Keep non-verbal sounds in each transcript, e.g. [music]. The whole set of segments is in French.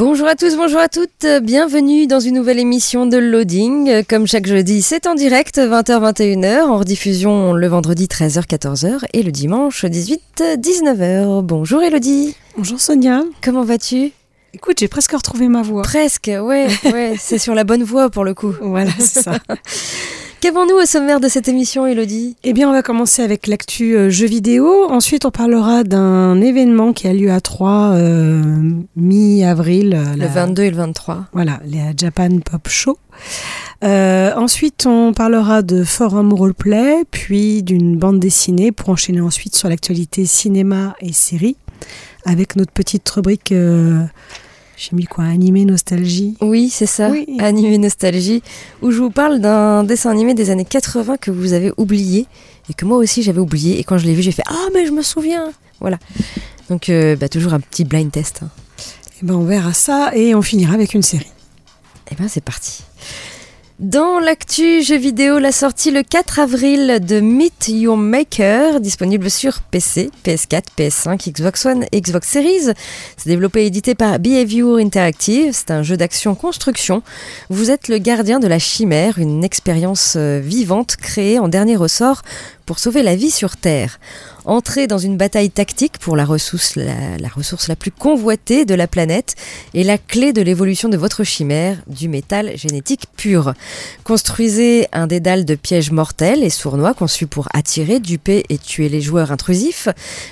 Bonjour à tous, bonjour à toutes, bienvenue dans une nouvelle émission de Loading. Comme chaque jeudi, c'est en direct 20h-21h, en rediffusion le vendredi 13h-14h et le dimanche 18-19h. Bonjour Elodie. Bonjour Sonia. Comment vas-tu? Écoute, j'ai presque retrouvé ma voix. Presque, ouais, ouais, [laughs] c'est sur la bonne voie pour le coup. Voilà, c'est ça. Qu'avons-nous au sommaire de cette émission, Elodie? Eh bien, on va commencer avec l'actu euh, jeux vidéo. Ensuite, on parlera d'un événement qui a lieu à Troyes euh, mi-avril. euh, Le la- 22 et le 23. Voilà, la Japan Pop Show. Euh, ensuite, on parlera de Forum Roleplay, puis d'une bande dessinée pour enchaîner ensuite sur l'actualité cinéma et série avec notre petite rubrique. J'ai mis quoi Animé nostalgie. Oui, c'est ça, Oui. Animé Nostalgie, où je vous parle d'un dessin animé des années 80 que vous avez oublié et que moi aussi j'avais oublié. Et quand je l'ai vu, j'ai fait Ah, mais je me souviens Voilà. Donc, euh, bah, toujours un petit blind test. hein. Eh ben, on verra ça et on finira avec une série. Et ben, c'est parti. Dans l'actu jeux vidéo, la sortie le 4 avril de Meet Your Maker, disponible sur PC, PS4, PS5, Xbox One Xbox Series. C'est développé et édité par Behavior Interactive. C'est un jeu d'action construction. Vous êtes le gardien de la chimère, une expérience euh, vivante créée en dernier ressort pour sauver la vie sur Terre. Entrez dans une bataille tactique pour la ressource la, plus convoitée de la planète et la clé de l'évolution de votre chimère, du métal génétique pur. Construisez un dédale de pièges mortels et sournois conçus pour attirer, duper et tuer les joueurs intrusifs.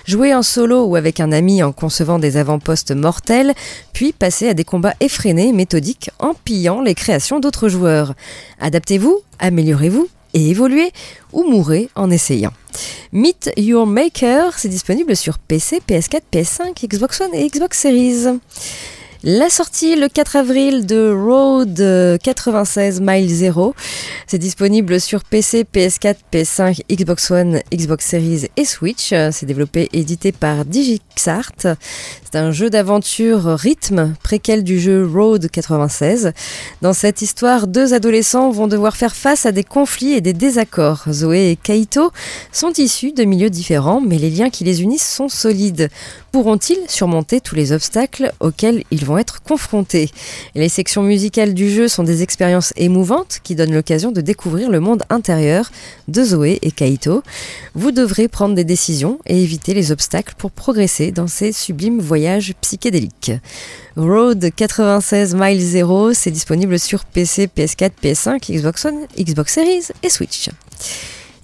Jouez en solo ou avec un ami en concevant des avant-postes mortels, puis passez à des combats effrénés méthodiques en pillant les créations d'autres joueurs. Adaptez-vous, améliorez-vous et évoluez ou mourrez en essayant. Meet Your Maker, c'est disponible sur PC, PS4, PS5, Xbox One et Xbox Series. La sortie le 4 avril de Road euh, 96 Mile Zero. C'est disponible sur PC, PS4, PS5, Xbox One, Xbox Series et Switch. Euh, C'est développé et édité par DigixArt. C'est un jeu d'aventure rythme, préquel du jeu Road 96. Dans cette histoire, deux adolescents vont devoir faire face à des conflits et des désaccords. Zoé et Kaito sont issus de milieux différents, mais les liens qui les unissent sont solides. Pourront-ils surmonter tous les obstacles auxquels ils vont être confrontés? Les sections musicales du jeu sont des expériences émouvantes qui donnent l'occasion de découvrir le monde intérieur de Zoé et Kaito. Vous devrez prendre des décisions et éviter les obstacles pour progresser dans ces sublimes voyages psychédéliques. Road 96 Mile Zero, c'est disponible sur PC, PS4, PS5, Xbox One, Xbox Series et Switch.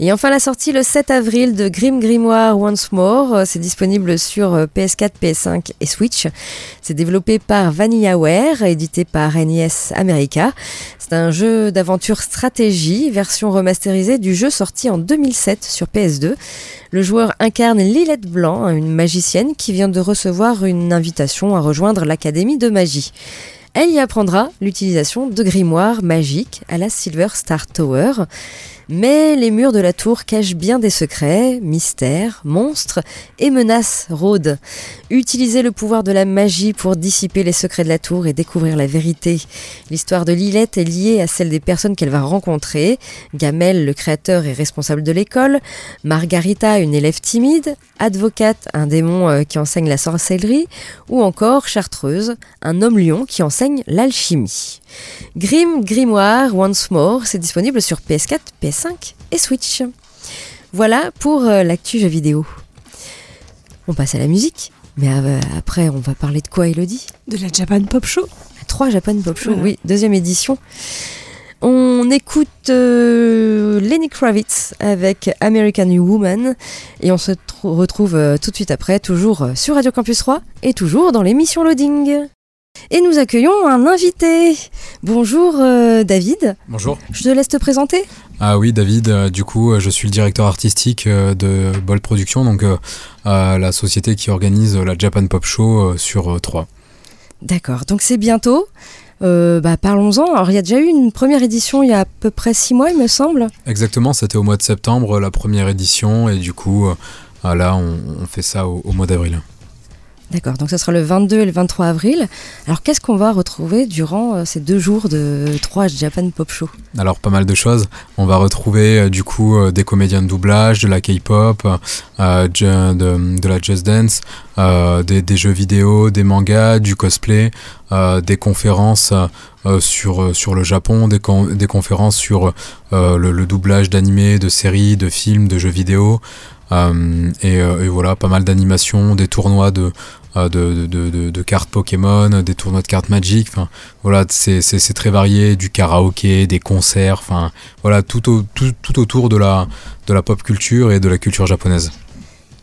Et enfin la sortie le 7 avril de Grim Grimoire Once More, Euh, c'est disponible sur euh, PS4, PS5 et Switch. C'est développé par VanillaWare, édité par NES America. C'est un jeu d'aventure stratégie, version remasterisée du jeu sorti en 2007 sur PS2. Le joueur incarne Lilette Blanc, une magicienne qui vient de recevoir une invitation à rejoindre l'Académie de magie. Elle y apprendra l'utilisation de grimoires magiques à la Silver Star Tower. Mais les murs de la tour cachent bien des secrets, mystères, monstres et menaces rôdent. Utilisez le pouvoir de la magie pour dissiper les secrets de la tour et découvrir la vérité. L'histoire de Lilette est liée à celle des personnes qu'elle va rencontrer. Gamel, le créateur et responsable de l'école. Margarita, une élève timide. Advocate, un démon euh, qui enseigne la sorcellerie. Ou encore Chartreuse, un homme lion qui enseigne l'alchimie. Grim Grimoire Once More, c'est disponible sur PS4, PS5 et Switch. Voilà pour euh, l'actu jeu vidéo. On passe à la musique, mais euh, après on va parler de quoi Elodie? De la Japan Pop Show. 3 Japan Pop Show, Voilà. oui, deuxième édition. On écoute euh, Lenny Kravitz avec American Woman et on se tr- retrouve euh, tout de suite après, toujours sur Radio Campus 3 et toujours dans l'émission Loading. Et nous accueillons un invité. Bonjour euh, David. Bonjour. Je te laisse te présenter. Ah oui, David, euh, du coup, euh, je suis le directeur artistique euh, de Bolt Production, donc la société qui organise la Japan Pop Show sur 3. D'accord, donc c'est bientôt. Euh, bah, Parlons-en. Alors il y a déjà eu une première édition il y a à peu près six mois, il me semble. Exactement, c'était au mois de septembre, la première édition, et du coup, euh, là, on, on fait ça au, au mois d'avril. D'accord, donc ce sera le 22 et le 23 avril. Alors qu'est-ce qu'on va retrouver durant euh, ces deux jours de 3 Japan Pop Show? Alors pas mal de choses. On va retrouver euh, du coup euh, des comédiens de doublage, de la K-pop, de, la Just Dance, des, jeux vidéo, des mangas, du cosplay, des conférences sur, sur le Japon, des, con- des conférences sur le, le doublage d'animés, de séries, de films, de jeux vidéo. Euh, et, euh, et voilà, pas mal d'animations, des tournois de, euh, de, de, de, cartes Pokémon, des tournois de cartes Magic. Enfin, voilà, c'est très varié, du karaoké, des concerts, enfin, voilà, tout, au- tout, tout autour de la, de la pop culture et de la culture japonaise.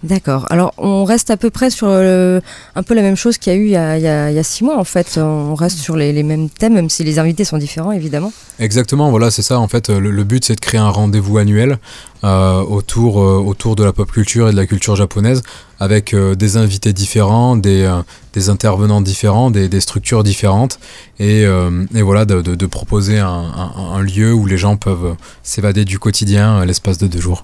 D'accord. Alors on reste à peu près sur le- un peu la même chose qu'il y a eu il y a, six mois en fait. On reste sur les, mêmes thèmes, même si les invités sont différents évidemment. Exactement, voilà, c'est ça. En fait, le, le but, c'est de créer un rendez-vous annuel euh, autour, euh, autour de la pop culture et de la culture japonaise, avec euh, des invités différents, des, euh, intervenants différents, des, structures différentes, et, euh, voilà, de, proposer un, lieu où les gens peuvent s'évader du quotidien euh, l'espace de deux jours.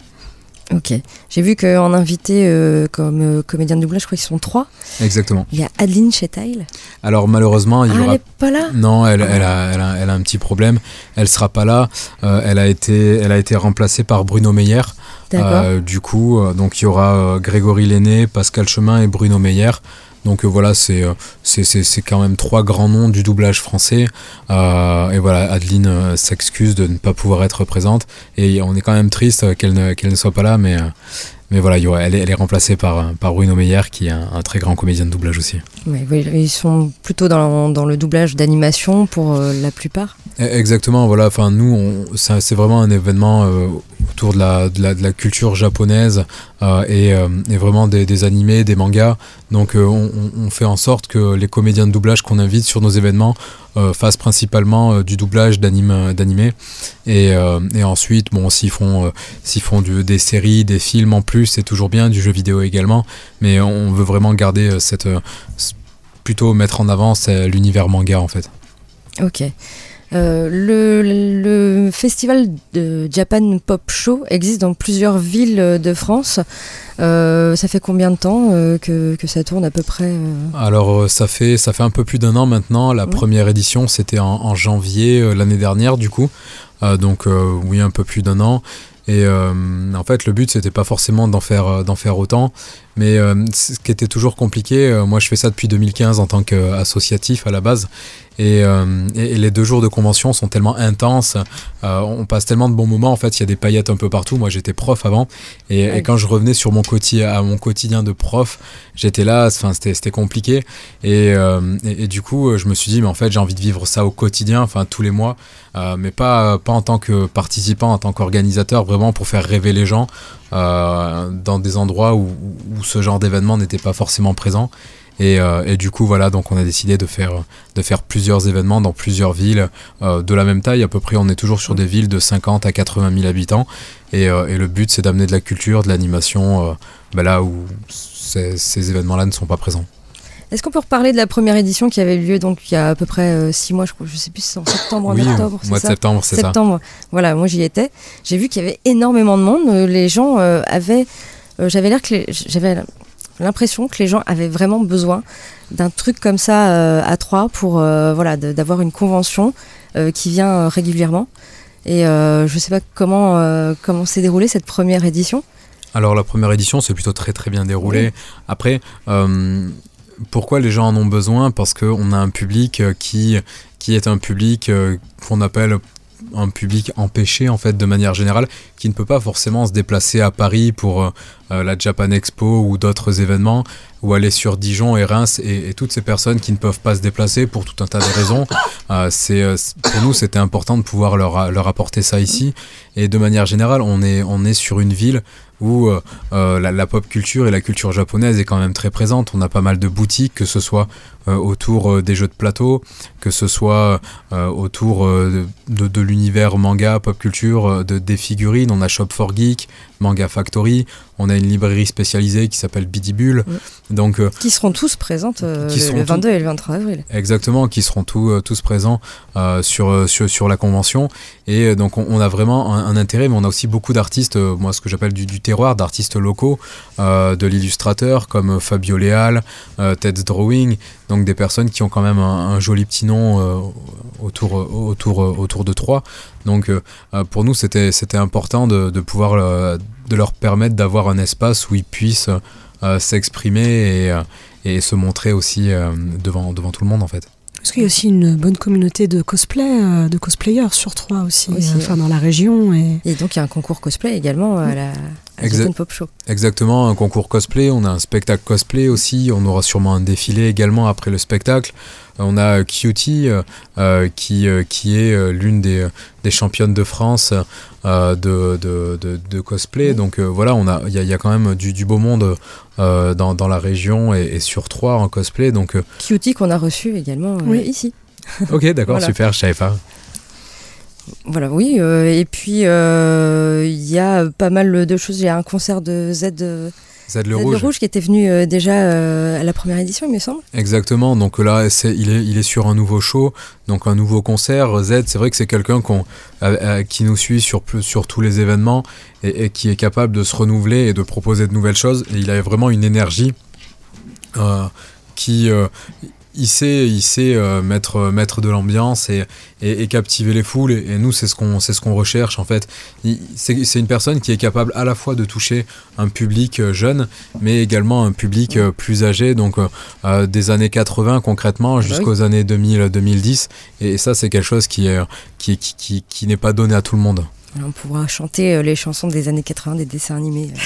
Ok. J'ai vu qu'en invité euh, comme euh, comédien de doublage, je crois qu'ils sont trois. Exactement. Il y a Adeline Chetail. Alors malheureusement, il Ah, y elle aura est pas là Non, elle, elle, a, elle, a, elle a un petit problème. Elle sera pas là. Euh, elle, a été, elle a été remplacée par Bruno Meyer. D'accord. Du coup, donc il y aura Grégory Lenné, Pascal Chemin et Bruno Meyer. Donc euh, voilà, c'est euh, c'est- c'est c'est quand même trois grands noms du doublage français. Euh, et voilà, Adeline s'excuse de ne pas pouvoir être présente. Et on est quand même triste qu'elle ne, qu'elle ne soit pas là, mais, mais voilà, elle, est, elle est remplacée par, par Bruno Meyer, qui est un, un très grand comédien de doublage aussi. Oui, ils sont plutôt dans, dans le doublage d'animation pour euh, la plupart. Eh, Exactement, voilà. Enfin, nous, c'est c'est vraiment un événement euh, autour de la, de, la, de la culture japonaise euh, et, et vraiment des, des animés, des mangas. Donc, euh, on, fait en sorte que les comédiens de doublage qu'on invite sur nos événements euh, fassent principalement euh, du doublage d'anime-. Et, ensuite, bon, s'ils font, s'ils font des séries, des films en plus, c'est toujours bien, du jeu vidéo également. Mais on veut vraiment garder cette. plutôt mettre en avant l'univers manga en fait. Ok. Euh, le, le festival de Japan Pop Show existe dans plusieurs villes de France. Euh, ça fait combien de temps euh, que, que ça tourne à peu près Alors ça fait ça fait un peu plus d'un an maintenant. La Ouais. première édition c'était en, en janvier l'année dernière du coup. Donc oui un peu plus d'un an. Et en fait le but c'était pas forcément d'en faire d'en faire autant, mais euh, ce qui était toujours compliqué. euh, moi je fais ça depuis 2015 en tant qu'associatif à la base. Et, euh, et- et les deux jours de convention sont tellement intenses, on passe tellement de bons moments. En fait, il y a des paillettes un peu partout. Moi, j'étais prof avant, et, quand je revenais sur mon quotidien, à mon quotidien de prof, j'étais là. Enfin, c'était compliqué. Et, du coup, je me suis dit, mais en fait, j'ai envie de vivre ça au quotidien, enfin tous les mois, mais pas pas en tant que participant, en tant qu'organisateur, vraiment pour faire rêver les gens euh, dans des endroits où, où ce genre d'événement n'était pas forcément présent. Et, euh, et du coup, voilà, donc on a décidé de faire, de faire plusieurs événements dans plusieurs villes euh, de la même taille. À peu près, on est toujours sur des villes de 50 à 80 000 habitants. Et, euh, et le but, c'est d'amener de la culture, de l'animation, euh, bah là où ces, ces événements-là ne sont pas présents. Est-ce qu'on peut reparler de la première édition qui avait eu lieu donc il y a à peu près euh, six mois, je crois, je sais plus si c'est en septembre ou en oui, octobre, mois de ça septembre, c'est ça. septembre. Voilà, moi j'y étais. J'ai vu qu'il y avait énormément de monde. Euh, Les gens euh, avaient, euh, j'avais l'air que les- j'avais l'impression que les gens avaient vraiment besoin d'un truc comme ça à trois pour voilà de- d'avoir une convention qui vient régulièrement. Et je sais pas comment comment s'est déroulée cette première édition. Alors la première édition s'est plutôt très très bien déroulée. Après, pourquoi les gens en ont besoin? Parce qu'on a un public euh, qui, qui est un public euh, qu'on appelle un public empêché en fait de manière générale, qui ne peut pas forcément se déplacer à Paris pour euh, la Japan Expo ou d'autres événements. ou aller sur Dijon et Reims et, et toutes ces personnes qui ne peuvent pas se déplacer pour tout un tas de raisons. [coughs] Euh, c'est pour nous c'était important de pouvoir leur, leur apporter ça ici et de manière générale on est on est sur une ville où euh, euh, la, pop culture et la culture japonaise est quand même très présente. On a pas mal de boutiques, que ce soit euh, autour des jeux de plateau, que ce soit autour de, l'univers manga, pop culture, de, des figurines. On a Shop for Geek, Manga Factory. On a une librairie spécialisée qui s'appelle Bidibule. Donc euh, Qui seront tous présentes euh, Qui le, seront le tous- 22 et le 23 avril. Exactement, qui seront tous, euh, tous présents sur, sur, sur la convention. Et donc on, on a vraiment un, un intérêt, mais on a aussi beaucoup d'artistes, moi ce que j'appelle du, du terroir, d'artistes locaux, de l'illustrateur comme Fabio Leal, Ted's Drawing, donc des personnes qui ont quand même un, un joli petit nom autour, autour, autour de Troyes. Donc euh, euh, pour nous c'était c'était important de, de pouvoir euh, de leur permettre d'avoir un espace où ils puissent euh, s'exprimer et, et se montrer aussi euh, devant, devant tout le monde en fait. Parce qu'il y a aussi une bonne communauté de cosplay, euh, de cosplayers sur Troyes aussi, Aussi, euh, enfin dans la région. Et... Et donc il y a un concours cosplay également à la Exact. Japan Pop Show. Exactement, un concours cosplay, on a un spectacle cosplay aussi, on aura sûrement un défilé également après le spectacle. Euh, On a Cutie euh, euh, qui, euh, qui est euh, l'une des, des championnes de France euh, de, de, de, de cosplay. Donc euh, voilà, on a- il y a, il y a quand même du, du beau monde euh, dans, dans la région et, et sur Troyes en cosplay. Donc euh, Cutie qu'on a reçu également euh, Oui. ici. ok, d'accord, [laughs] Voilà. super, je savais pas. Voilà, oui. euh, et puis euh, il y a pas mal de choses. Il y a un concert de Z, euh, Z Z le rouge. qui était venu euh, déjà euh, à la première édition, il me semble. Exactement, donc là il, est, il est sur un nouveau show, donc un nouveau concert. Z, c'est vrai que c'est quelqu'un euh, qui nous suit sur, tous les événements et, et qui est capable de se renouveler et de proposer de nouvelles choses. Et il a vraiment une énergie qui. Euh, il sait, il sait euh, mettre, mettre de l'ambiance et, et, et captiver les foules. Et, et nous, c'est ce qu'on ce qu'on recherche en fait. C'est une personne qui est capable à la fois de toucher un public euh, jeune, mais également un public euh, plus âgé, donc euh, euh, des années 80 concrètement bah oui. jusqu'aux années 2000-2010. Et ça, c'est quelque chose qui est qui, qui, qui, qui n'est pas donné à tout le monde. On pourra chanter euh, les chansons des années 80 des dessins animés euh,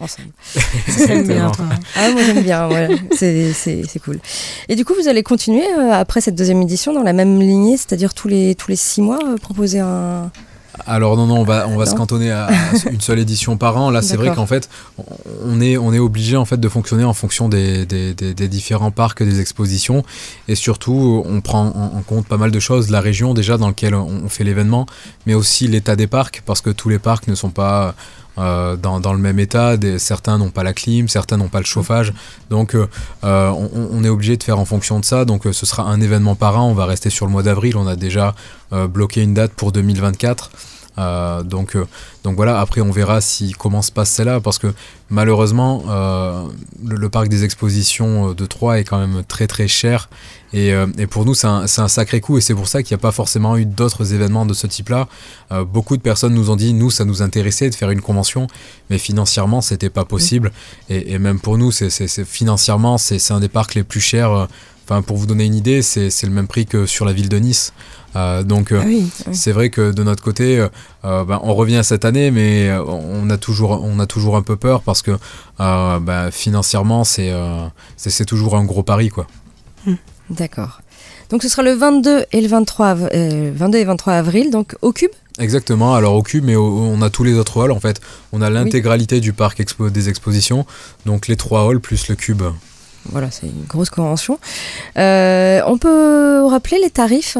[laughs] ensemble. Bien, toi. Ah, moi j'aime bien, voilà. c'est c'est- c'est cool. Et du coup, vous allez continuer euh, après cette deuxième édition dans la même lignée, c'est-à-dire tous les, tous les six mois, euh, proposer un. Alors non, non, on va, on va se cantonner à, [laughs] une seule édition par an. Là, c'est vrai qu'en fait, on est, on est obligé en fait de fonctionner en fonction des, des, des- des différents parcs, des expositions, et surtout, on prend en, compte pas mal de choses, la région déjà dans laquelle on fait l'événement, mais aussi l'état des parcs, parce que tous les parcs ne sont pas euh, dans, le même état. Certains n'ont pas la clim, certains n'ont pas le chauffage, donc euh, euh, on, on est obligé de faire en fonction de ça. Donc, ce sera un événement par an. On va rester sur le mois d'avril. On a déjà bloqué une date pour 2024. Euh, donc, euh, donc voilà, après on verra si comment se passe celle-là, parce que malheureusement, euh, le, le parc des expositions de Troyes est quand même très très cher, et, et pour nous c'est un, un sacré coup, et c'est pour ça qu'il n'y a pas forcément eu d'autres événements de ce type-là. Beaucoup de personnes nous ont dit, nous ça nous intéressait de faire une convention, mais financièrement c'était pas possible, et, et même pour nous, c'est, financièrement c'est, un des parcs les plus chers. Enfin, pour vous donner une idée, c'est le même prix que sur la ville de Nice. Euh, donc, euh, Ah oui. c'est vrai que de notre côté, euh, ben, on revient cette année, mais on a toujours, on a toujours un peu peur parce que ben, financièrement, c'est, c'est, toujours un gros pari, quoi. D'accord. Donc ce sera le 22 et le 23, av- euh, 22 et 23 avril, donc au Cube. Exactement. Alors au cube, mais au- on a tous les autres halls. En fait, on a l'intégralité du parc expo- des expositions, donc les trois halls plus le cube. Voilà, c'est une grosse convention. On peut rappeler les tarifs?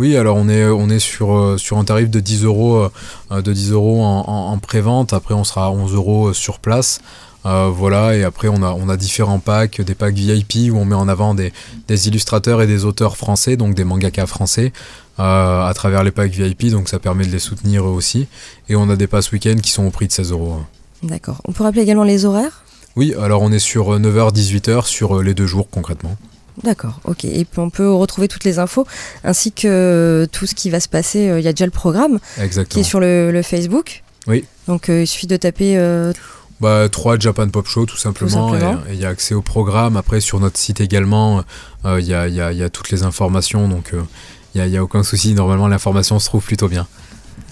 Oui, alors on est, on est sur, euh, sur un tarif de 10 euros, euh, de 10 euros en, en, en pré-vente. Après, on sera à 11 euros sur place. Euh, voilà, et après, on a, on a différents packs, des packs VIP où on met en avant des, des illustrateurs et des auteurs français, donc des mangaka français, euh, à travers les packs VIP. Donc ça permet de les soutenir eux aussi. Et on a des passes week-end qui sont au prix de 16 euros. D'accord. On peut rappeler également les horaires? Oui, alors on est sur 9h-18h sur euh, les deux jours concrètement. D'accord, ok. Et puis on peut retrouver toutes les infos ainsi que tout ce qui va se passer. Euh, Il y a déjà le programme qui Exactement. est sur le, le Facebook. Oui. Donc euh, il suffit de taper. euh, Bah, 3 Japan Pop Show tout simplement. simplement. Et il y a accès au programme. Après, sur notre site également, euh, il y, a, il y a- il y a toutes les informations. Donc, euh, il n'y a, il y a aucun souci. Normalement, l'information se trouve plutôt bien.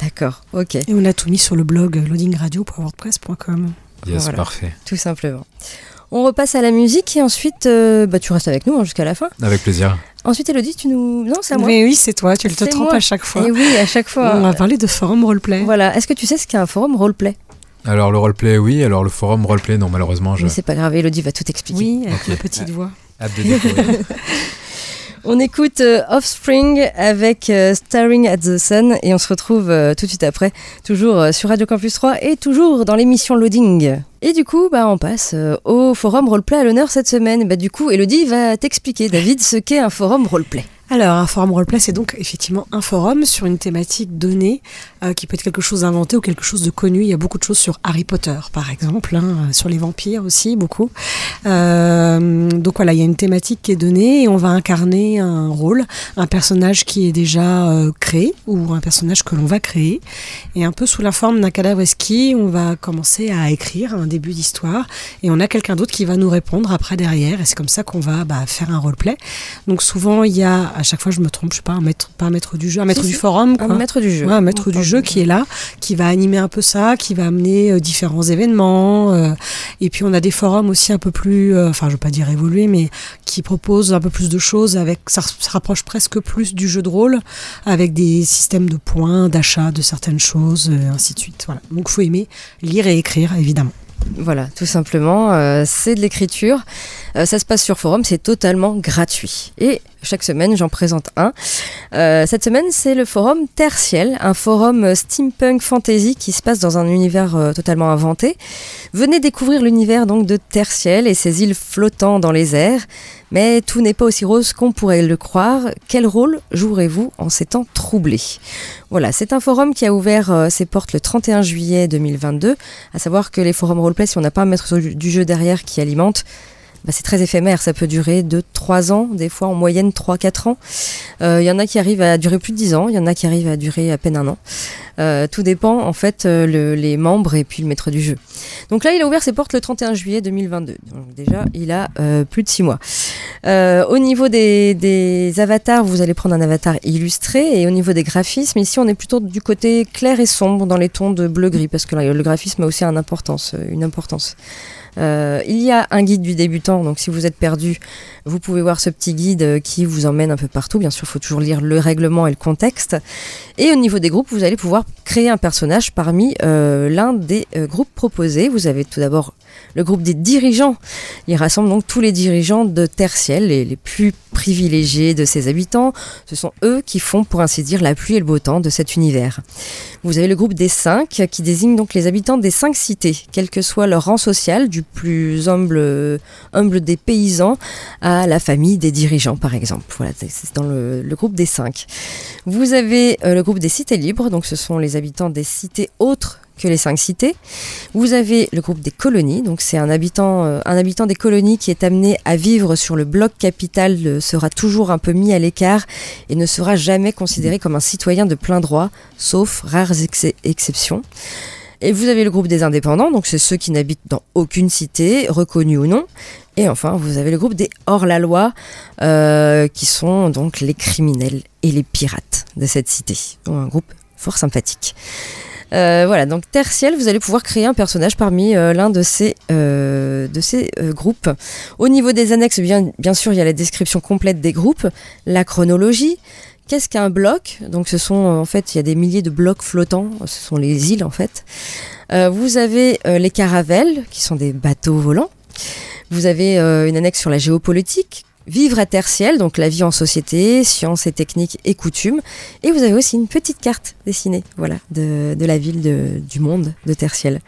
D'accord, ok. Et on a tout mis sur le blog loadingradio.wordpress.com. Yes, Voilà. parfait. Tout simplement. On repasse à la musique et ensuite, euh, bah, tu restes avec nous hein, jusqu'à la fin. Avec plaisir. Ensuite, Elodie, tu nous. Non, c'est à moi. Mais oui, c'est toi, tu te trompes moi. à chaque fois. Et oui, à chaque fois. On va parler de forum roleplay. Voilà. Est-ce que tu sais ce qu'est un forum roleplay? Alors le roleplay, oui. Alors le forum roleplay, non, malheureusement, je. Mais c'est pas grave, Elodie va tout expliquer. Oui, avec Ok. ma petite voix. Hâte de découvrir. [laughs] On écoute euh, Offspring avec euh, Staring at the Sun et on se retrouve euh, tout de suite après, toujours euh, sur Radio Campus 3 et toujours dans l'émission Loading. Et du coup, bah, on passe au forum roleplay à l'honneur cette semaine. Bah, du coup, Elodie va t'expliquer, David, ce qu'est un forum roleplay. Alors, un forum roleplay, c'est donc effectivement un forum sur une thématique donnée, euh, qui peut être quelque chose d'inventé ou quelque chose de connu. Il y a beaucoup de choses sur Harry Potter, par exemple, hein, sur les vampires aussi, beaucoup. Euh, donc voilà, il y a une thématique qui est donnée et on va incarner un rôle, un personnage qui est déjà euh, créé ou un personnage que l'on va créer. Et un peu sous la forme d'un cadavre esquis, on va commencer à écrire un début d'histoire et on a quelqu'un d'autre qui va nous répondre après derrière. Et c'est comme ça qu'on va bah, faire un roleplay. Donc souvent, il y a, à chaque fois je me trompe, je sais pas, un maître, pas un maître du jeu, un maître Si, du si. forum, quoi. Un maître du jeu. Ouais, un maître du jeu qui est là, qui va animer un peu ça, qui va amener euh, différents événements. euh, et puis on a des forums aussi un peu plus, euh, enfin je veux pas dire évolués, mais qui proposent un peu plus de choses avec, ça se rapproche presque plus du jeu de rôle, avec des systèmes de points, d'achat de certaines choses, ainsi de suite. Voilà. Donc faut aimer lire et écrire évidemment. Voilà, tout simplement, euh, c'est de l'écriture. Euh, ça se passe sur forum, c'est totalement gratuit. Et chaque semaine, j'en présente un. Euh, cette semaine, c'est le forum Tertiel, un forum steampunk fantasy qui se passe dans un univers euh, totalement inventé. Venez découvrir l'univers donc de Tertiel et ses îles flottant dans les airs. Mais tout n'est pas aussi rose qu'on pourrait le croire. Quel rôle jouerez-vous en ces temps troublés? Voilà, c'est un forum qui a ouvert euh, ses portes le 31 juillet 2022. À savoir que les forums roleplay, si on n'a pas un maître du jeu derrière qui alimente, bah, c'est très éphémère, ça peut durer de 3 ans, des fois en moyenne 3-4 ans. Il y en a qui arrivent à durer plus de 10 ans, il y en a qui arrivent à durer à peine un an. Euh, tout dépend en fait euh, le- les membres et puis le maître du jeu. Donc là, il a ouvert ses portes le 31 juillet 2022. Donc déjà, il a euh, plus de 6 mois. Euh, au niveau des, avatars, vous allez prendre un avatar illustré et au niveau des graphismes, ici on est plutôt du côté clair et sombre dans les tons de bleu-gris parce que le graphisme a aussi euh, une importance. Euh, il y a un guide du débutant, donc si vous êtes perdu, vous pouvez voir ce petit guide euh, qui vous emmène un peu partout. Bien sûr, il faut toujours lire le règlement et le contexte. Et au niveau des groupes, vous allez pouvoir créer un personnage parmi euh, l'un des groupes proposés. Vous avez tout d'abord le groupe des dirigeants. Il rassemble donc tous les dirigeants de Tertiel, les, les plus privilégiés de ses habitants. Ce sont eux qui font, pour ainsi dire, la pluie et le beau temps de cet univers. Vous avez le groupe des cinq qui désigne donc les habitants des cinq cités, quel que soit leur rang social, du plus humble, des paysans à la famille des dirigeants, par exemple. Voilà, c'est- dans le, le groupe des cinq. Vous avez euh, le groupe des cités libres, donc ce sont les habitants des cités autres que les cinq cités. Vous avez le groupe des colonies, donc c'est un habitant, euh, des colonies qui est amené à vivre sur le bloc capital, euh, sera toujours un peu mis à l'écart et ne sera jamais considéré comme un citoyen de plein droit, sauf rares ex- exceptions. Et vous avez le groupe des indépendants, donc c'est ceux qui n'habitent dans aucune cité, reconnue ou non. Et enfin, vous avez le groupe des hors-la-loi, euh, qui sont donc les criminels et les pirates de cette cité. Donc un groupe fort sympathique. Euh, voilà, donc Tertiel, vous allez pouvoir créer un personnage parmi euh, l'un de ces, euh, de ces euh, groupes. Au niveau des annexes, bien, bien sûr, il y a la description complète des groupes, la chronologie. Qu'est-ce qu'un bloc? Donc, ce sont en fait, il y a des milliers de blocs flottants. Ce sont les îles en fait. Vous avez les caravelles, qui sont des bateaux volants. Vous avez une annexe sur la géopolitique. Vivre à Tertiel, donc la vie en société, sciences et techniques et coutumes. Et vous avez aussi une petite carte dessinée, voilà, de, la ville, de- du monde de Tertiel.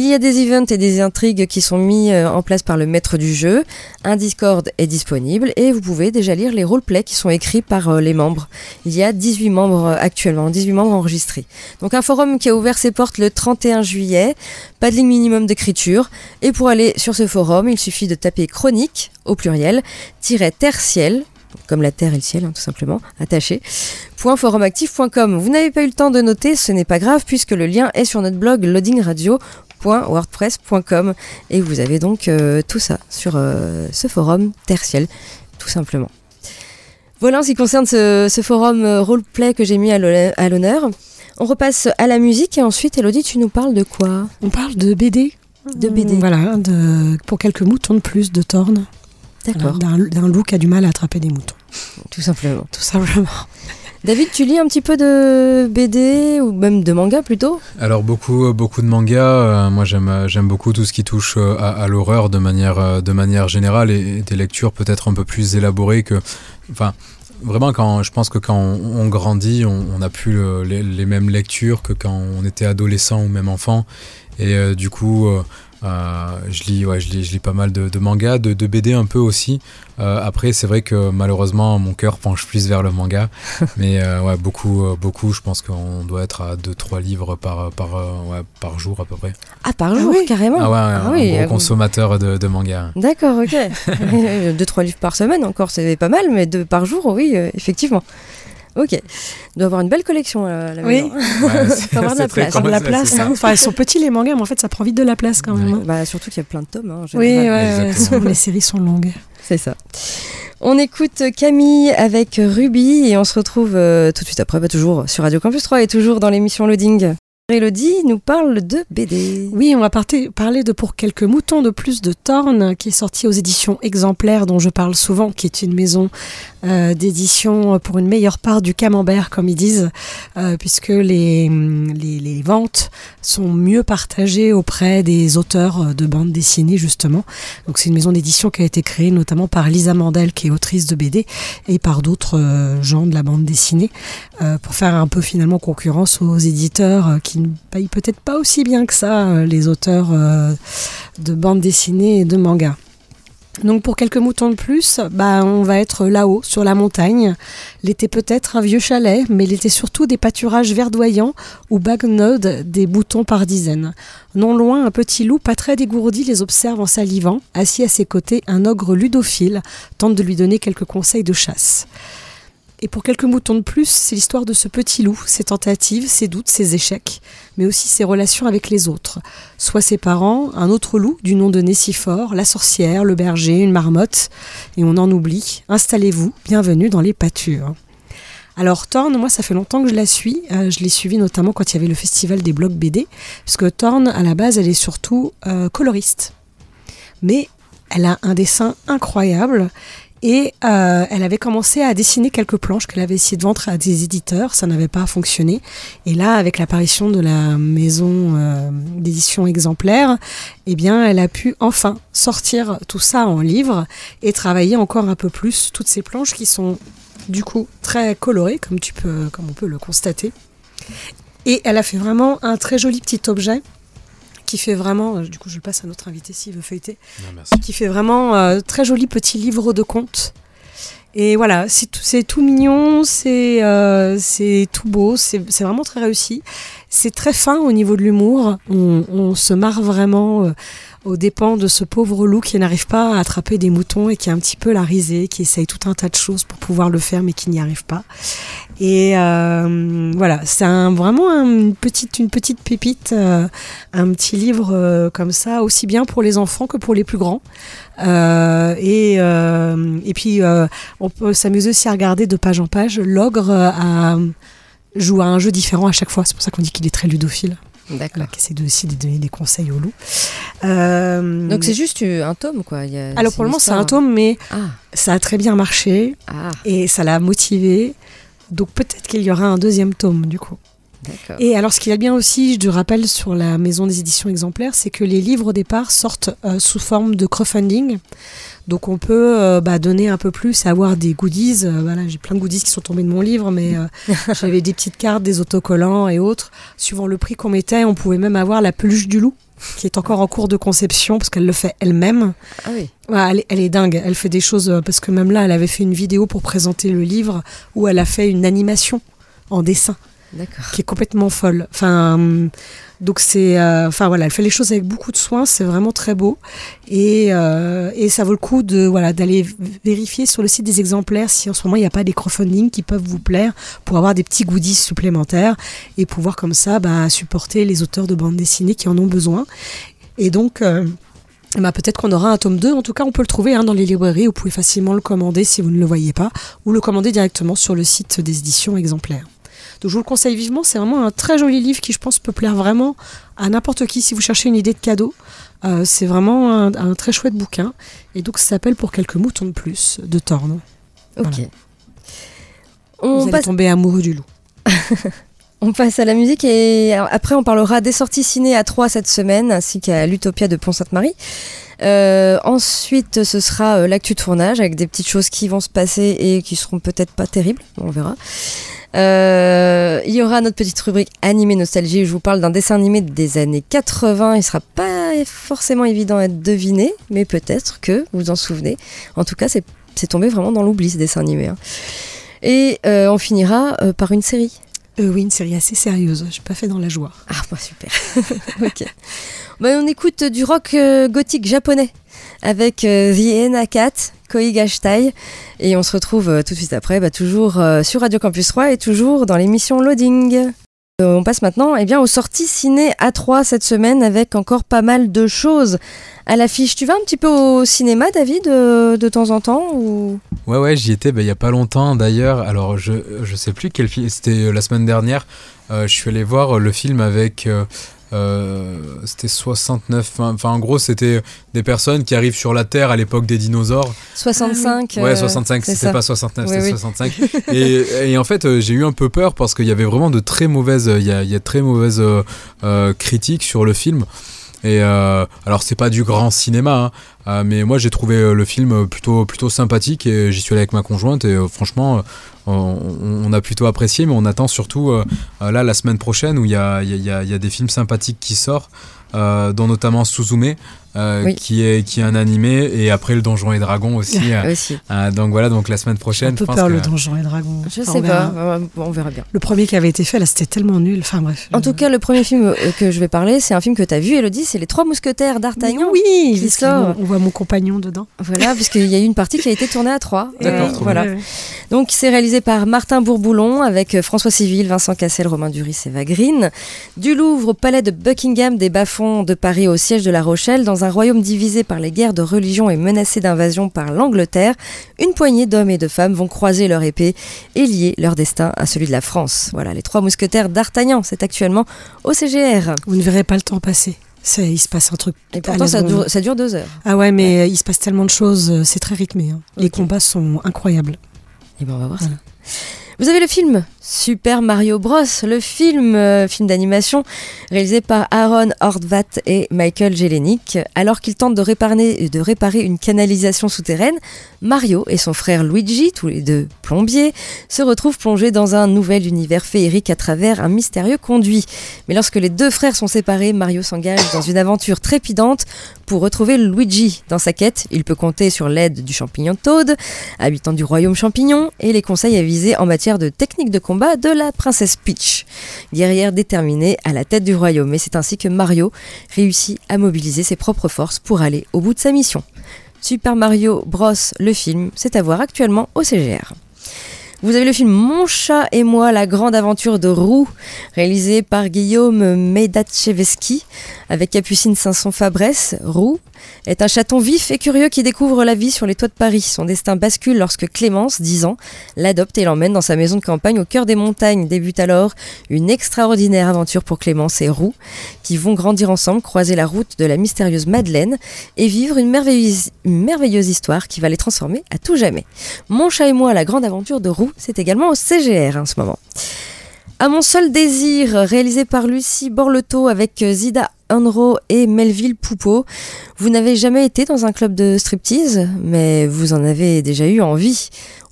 Il y a des events et des intrigues qui sont mis euh, en place par le maître du jeu. Un Discord est disponible et vous pouvez déjà lire les roleplays qui sont écrits par euh, les membres. Il y a 18 membres euh, actuellement, 18 membres enregistrés. Donc un forum qui a ouvert ses portes le 31 juillet, pas de ligne minimum d'écriture. Et pour aller sur ce forum, il suffit de taper chronique au pluriel, tiret tertiel, comme la terre et le ciel, hein, tout simplement, attaché, .forumactif.com. Vous n'avez pas eu le temps de noter, ce n'est pas grave puisque le lien est sur notre blog loadingradio.wordpress.com et vous avez donc euh, tout ça sur euh, ce forum tertiel, tout simplement. Voilà en ce qui concerne ce, ce forum euh, roleplay que j'ai mis à l'honneur-. On repasse à la musique et ensuite, Elodie, tu nous parles de quoi? On parle de BD De BD. Voilà, de, pour quelques moutons de plus de Thorne. D'accord. D'un loup qui a du mal à attraper des moutons. Tout simplement. Tout simplement. David, tu lis un petit peu de BD ou même de manga plutôt? Alors beaucoup, beaucoup de mangas. euh, moi, j'aime, euh, j'aime beaucoup tout ce qui touche euh, à, l'horreur de manière, de manière générale et, des lectures peut-être un peu plus élaborées que, enfin, vraiment quand, je pense que quand on, grandit, on n'a plus le- les, mêmes lectures que quand on était adolescent ou même enfant. Et du coup, je lis, ouais, je lis, je lis pas mal de, de mangas, de, de BD un peu aussi. Euh, après, c'est vrai que malheureusement, mon cœur penche plus vers le manga. [laughs] Mais euh, ouais, beaucoup, euh, beaucoup. Je pense qu'on doit être à 2-3 livres par, par, euh, ouais, par jour à peu près. Ah, par jour, carrément Ah ouais, un oui, gros ah, consommateur de, de manga. D'accord, ok. [laughs] [laughs] deux, trois livres par semaine encore, c'est pas mal, mais deux par jour, oui, euh, effectivement. Ok. Il doit avoir une belle collection euh, la Oui. [laughs] Ouais, Faut avoir de la place. De la place. hein. Enfin, ils sont petits les mangas, mais en fait, ça prend vite de la place quand même. hein. Bah, surtout qu'il y a plein de tomes. hein, Oui, ouais, [laughs] les séries sont longues. C'est ça. On écoute Camille avec Ruby et on se retrouve euh, tout de suite après, bah, toujours sur Radio Campus 3 et toujours dans l'émission Loading. Elodie nous parle de BD. Oui, on va parler de Pour quelques moutons de plus de Thorne, qui est sorti aux éditions Exemplaires, dont je parle souvent, qui est une maison euh, d'édition pour une meilleure part du camembert, comme ils disent, euh, puisque les, les, ventes sont mieux partagées auprès des auteurs de bandes dessinées, justement. Donc c'est une maison d'édition qui a été créée notamment par Lisa Mandel, qui est autrice de BD, et par d'autres euh, gens de la bande dessinée, pour faire un peu finalement concurrence aux éditeurs euh, qui ne payent peut-être pas aussi bien que ça euh, les auteurs euh, de bande dessinée et de manga. Donc pour quelques moutons de plus, bah, on va être là-haut, sur la montagne. L'été peut-être un vieux chalet, mais l'été surtout des pâturages verdoyants où bagnodent des boutons par dizaines. Non loin, un petit loup pas très dégourdi les observe en salivant. Assis à ses côtés, un ogre ludophile tente de lui donner quelques conseils de chasse. Et pour quelques moutons de plus, c'est l'histoire de ce petit loup, ses tentatives, ses doutes, ses échecs, mais aussi ses relations avec les autres. Soit ses parents, un autre loup du nom de Nessifor, la sorcière, le berger, une marmotte, et on en oublie. Installez-vous, bienvenue dans les pâtures. Alors Thorne, moi ça fait longtemps que je la suis. Euh, je l'ai suivie notamment quand il y avait le festival des blogs BD, parce que Thorne, à la base, elle est surtout euh, coloriste. Mais elle a un dessin incroyable et euh, elle avait commencé à dessiner quelques planches qu'elle avait essayé de vendre à des éditeurs, ça n'avait pas fonctionné. Et là, avec l'apparition de la maison euh, d'édition exemplaire, eh bien, elle a pu enfin sortir tout ça en livre et travailler encore un peu plus toutes ces planches qui sont du coup très colorées, comme tu peux, comme on peut le constater. Et elle a fait vraiment un très joli petit objet qui fait vraiment, du coup je le passe à notre invité s'il veut feuilleter, qui fait vraiment euh, très joli petit livre de contes. Et voilà, c'est tout, c'est tout mignon, c'est euh, c'est tout beau, c'est c'est vraiment très réussi. C'est très fin au niveau de l'humour, on, on se marre vraiment euh, aux dépens de ce pauvre loup qui n'arrive pas à attraper des moutons et qui a un petit peu la risée, qui essaye tout un tas de choses pour pouvoir le faire mais qui n'y arrive pas. Et euh, voilà, c'est vraiment un- une, petite, une petite pépite, euh, un petit livre euh, comme ça, aussi bien pour les enfants que pour les plus grands. Et, et puis, on peut s'amuser aussi à regarder de page en page. L'ogre joue à un jeu différent à chaque fois, c'est pour ça qu'on dit qu'il est très ludophile. D'accord. Voilà, qui essaie de, aussi de donner des conseils au loup. Euh, Donc c'est juste euh, un tome, quoi. il y a- alors pour le moment, c'est un tome, mais Ah, ça a très bien marché ah, et ça l'a motivé. Donc peut-être qu'il y aura un deuxième tome du coup. Et alors ce qu'il y a bien aussi, je te rappelle sur la maison des éditions exemplaires, c'est que les livres au départ sortent euh, sous forme de crowdfunding. Donc on peut euh, bah, donner un peu plus, avoir des goodies. Euh, voilà, j'ai plein de goodies qui sont tombés de mon livre, mais [laughs] j'avais des petites cartes, des autocollants et autres. Suivant le prix qu'on mettait, on pouvait même avoir la peluche du loup, qui est encore en cours de conception parce qu'elle le fait elle-même. Ah oui. Ouais, elle, est, elle est dingue. Elle fait des choses parce que même là, elle avait fait une vidéo pour présenter le livre où elle a fait une animation en dessin. Qui est complètement folle. Enfin, hum, donc c'est, euh, enfin voilà, elle fait les choses avec beaucoup de soin. C'est vraiment très beau et, euh, et ça vaut le coup de voilà d'aller vérifier sur le site des exemplaires si en ce moment il n'y a pas des crowdfunding qui peuvent vous plaire pour avoir des petits goodies supplémentaires et pouvoir comme ça bah, supporter les auteurs de bande dessinée qui en ont besoin. Et donc euh, bah, peut-être qu'on aura un tome 2. En tout cas, on peut le trouver hein, dans les librairies. Vous pouvez facilement le commander si vous ne le voyez pas ou le commander directement sur le site des éditions exemplaires. Donc je vous le conseille vivement, c'est vraiment un très joli livre qui je pense peut plaire vraiment à n'importe qui si vous cherchez une idée de cadeau. Euh, c'est vraiment un, un très chouette bouquin. Et donc, ça s'appelle Pour quelques moutons de plus de Thorne. Ok. Voilà. On Vous allez passe, tomber amoureux du loup. [laughs] on passe à la musique et après on parlera des sorties ciné à 3 cette semaine ainsi qu'à l'Utopia de Pont-Sainte-Marie. Euh, ensuite, ce sera euh, l'actu tournage avec des petites choses qui vont se passer et qui seront peut-être pas terribles, on verra. Euh, il y aura notre petite rubrique animé nostalgie. où Je vous parle d'un dessin animé des années 80. Il sera pas forcément évident à deviner, mais peut-être que vous vous en souvenez. En tout cas, c'est tombé vraiment dans l'oubli ce dessin animé. hein. Et euh, on finira euh, par une série. Euh, oui, une série assez sérieuse. Je suis pas fait dans la joie. Ah, bah super. [laughs] ok. Bah, on écoute du rock euh, gothique japonais avec euh, The Enakat, Koi Gashtai. Et on se retrouve euh, tout de suite après, bah, toujours euh, sur Radio Campus 3 et toujours dans l'émission Loading. Euh, on passe maintenant eh bien, aux sorties ciné A3 cette semaine avec encore pas mal de choses à l'affiche. Tu vas un petit peu au cinéma, David, euh, de temps en temps ou... Ouais, ouais, j'y étais bah, il y a pas longtemps d'ailleurs. Alors, je, je sais plus quel film, c'était la semaine dernière. Je suis allé voir le film avec. C'était 69. Enfin, en gros, c'était des personnes qui arrivent sur la Terre à l'époque des dinosaures. 65 Ouais, euh, 65, c'est c'était pas 69, Oui, c'était oui. 65. [laughs] et, et en fait, euh, j'ai eu un peu peur parce qu'il y avait vraiment de très mauvaises, il y a, y très mauvaises euh, euh, critiques sur le film. Et euh, alors, c'est pas du grand cinéma, hein, euh, mais moi j'ai trouvé euh, le film plutôt, plutôt sympathique et j'y suis allé avec ma conjointe et euh, franchement, on, a plutôt apprécié, mais on attend surtout là la semaine prochaine où il y a, y, y a- des films sympathiques qui sortent, dont notamment Suzume, euh, Oui. qui, est, qui est un animé, et après le Donjon et Dragon aussi. euh, Aussi. euh, donc voilà, donc la semaine prochaine, un peu je pense peur que- le donjon et dragon. Je Enfin, sais on pas, euh, on verra bien. Le premier qui avait été fait, là, c'était tellement nul. Enfin bref. En tout cas, le premier film euh, que je vais parler, c'est un film que tu as vu, Elodie, c'est Les Trois Mousquetaires d'Artagnan. oui, qui sort. on voit mon compagnon dedans. Voilà, puisqu'il y a eu une partie qui a été tournée à trois. D'accord, Euh, trop voilà. Ouais. Donc, c'est réalisé par Martin Bourboulon avec euh, François Civil, Vincent Cassel, Romain Duris et Eva Green. Du Louvre au palais de Buckingham, des bas-fonds de Paris au siège de La Rochelle, dans un royaume divisé par les guerres de religion et menacé d'invasion par l'Angleterre, une poignée d'hommes et de femmes vont croiser leur épée et lier leur destin à celui de la France. Voilà, les trois mousquetaires d'Artagnan, c'est actuellement au CGR. Vous ne verrez pas le temps passer. Ça, il se passe un truc. Et pourtant, ça dure, ça dure deux heures. Ah ouais, mais il se passe tellement de choses. euh, C'est très rythmé. hein. Les combats sont incroyables. Et ben on va voir Voilà. ça. Vous avez le film? Super Mario Bros, le film, euh, film d'animation réalisé par Aaron Horvat et Michael Jelenic. Alors qu'il tente de réparer, de réparer une canalisation souterraine, Mario et son frère Luigi, tous les deux plombiers, se retrouvent plongés dans un nouvel univers féerique à travers un mystérieux conduit. Mais lorsque les deux frères sont séparés, Mario s'engage dans une aventure trépidante pour retrouver Luigi. Dans sa quête, il peut compter sur l'aide du champignon Toad, habitant du royaume champignon, et les conseils avisés en matière de technique de combat de la princesse Peach, guerrière déterminée à la tête du royaume. Et c'est ainsi que Mario réussit à mobiliser ses propres forces pour aller au bout de sa mission. Super Mario Bros, le film, c'est à voir actuellement au CGR. Vous avez le film Mon chat et moi, la grande aventure de Roux, réalisé par Guillaume Medacheveski, avec Capucine Sanson-Fabresse. Roux est un chaton vif et curieux qui découvre la vie sur les toits de Paris. Son destin bascule lorsque Clémence, 10 ans, l'adopte et l'emmène dans sa maison de campagne au cœur des montagnes. Débute alors une extraordinaire aventure pour Clémence et Roux, qui vont grandir ensemble, croiser la route de la mystérieuse Madeleine et vivre une merveilleuse histoire qui va les transformer à tout jamais. Mon chat et moi, la grande aventure de Roux, c'est également au CGR en ce moment. À mon seul désir, réalisé par Lucie Borleto avec Zida Unro et Melville Poupeau. Vous n'avez jamais été dans un club de striptease, mais vous en avez déjà eu envie.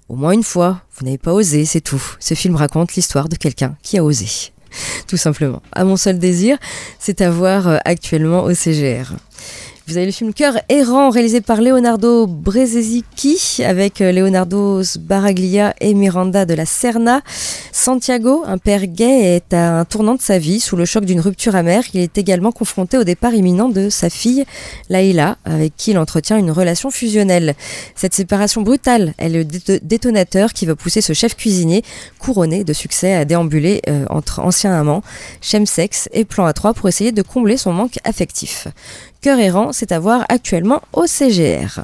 Au moins une fois, vous n'avez pas osé, c'est tout. Ce film raconte l'histoire de quelqu'un qui a osé. Tout simplement. À mon seul désir, c'est à voir euh, actuellement au CGR. Vous avez le film Cœur errant réalisé par Leonardo Brezeschi avec euh, Leonardo Sbaraglia et Miranda de la Serna. Santiago, un père gay, est à un tournant de sa vie. Sous le choc d'une rupture amère, il est également confronté au départ imminent de sa fille, Laïla, avec qui il entretient une relation fusionnelle. Cette séparation brutale est le dé- détonateur qui va pousser ce chef cuisinier, couronné de succès, à déambuler euh, entre anciens amants, chemsex et plan à trois pour essayer de combler son manque affectif. Errant, c'est à voir actuellement au CGR.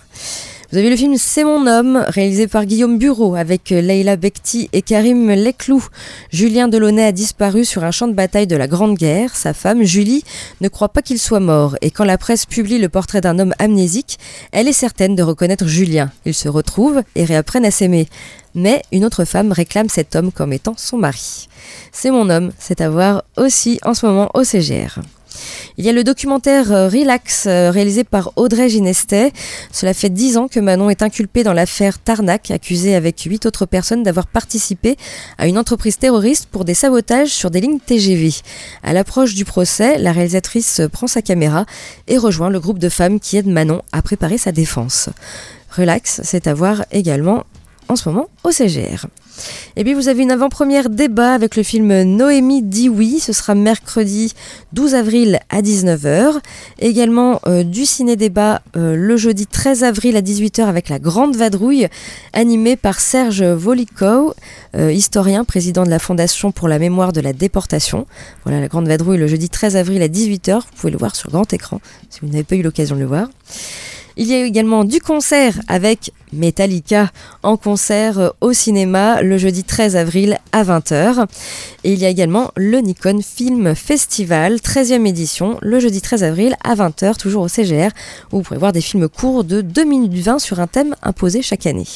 Vous avez le film C'est mon homme, réalisé par Guillaume Bureau, avec Leila Bekti et Karim Leclou. Julien Delaunay a disparu sur un champ de bataille de la Grande Guerre. Sa femme, Julie, ne croit pas qu'il soit mort. Et quand la presse publie le portrait d'un homme amnésique, elle est certaine de reconnaître Julien. Ils se retrouvent et réapprennent à s'aimer. Mais une autre femme réclame cet homme comme étant son mari. C'est mon homme, c'est à voir aussi en ce moment au CGR. Il y a le documentaire euh, Relax euh, réalisé par Audrey Ginestet. Cela fait dix ans que Manon est inculpée dans l'affaire Tarnac, accusée avec huit autres personnes d'avoir participé à une entreprise terroriste pour des sabotages sur des lignes TGV. À l'approche du procès, la réalisatrice prend sa caméra et rejoint le groupe de femmes qui aident Manon à préparer sa défense. Relax, c'est à voir également en ce moment au CGR. Et puis vous avez une avant-première débat avec le film Noémie dit oui, ce sera mercredi 12 avril à 19h. Également euh, du ciné-débat euh, le jeudi 13 avril à 18h avec La Grande Vadrouille, animée par Serge Volikow, euh, historien, président de la Fondation pour la mémoire de la déportation. Voilà La Grande Vadrouille le jeudi 13 avril à 18h, vous pouvez le voir sur grand écran si vous n'avez pas eu l'occasion de le voir. Il y a également du concert avec Metallica en concert euh, au cinéma le jeudi 13 avril à 20h. Et il y a également le Nikon Film Festival, 13e édition, le jeudi 13 avril à 20h, toujours au CGR, où vous pourrez voir des films courts de 2 minutes 20 sur un thème imposé chaque année.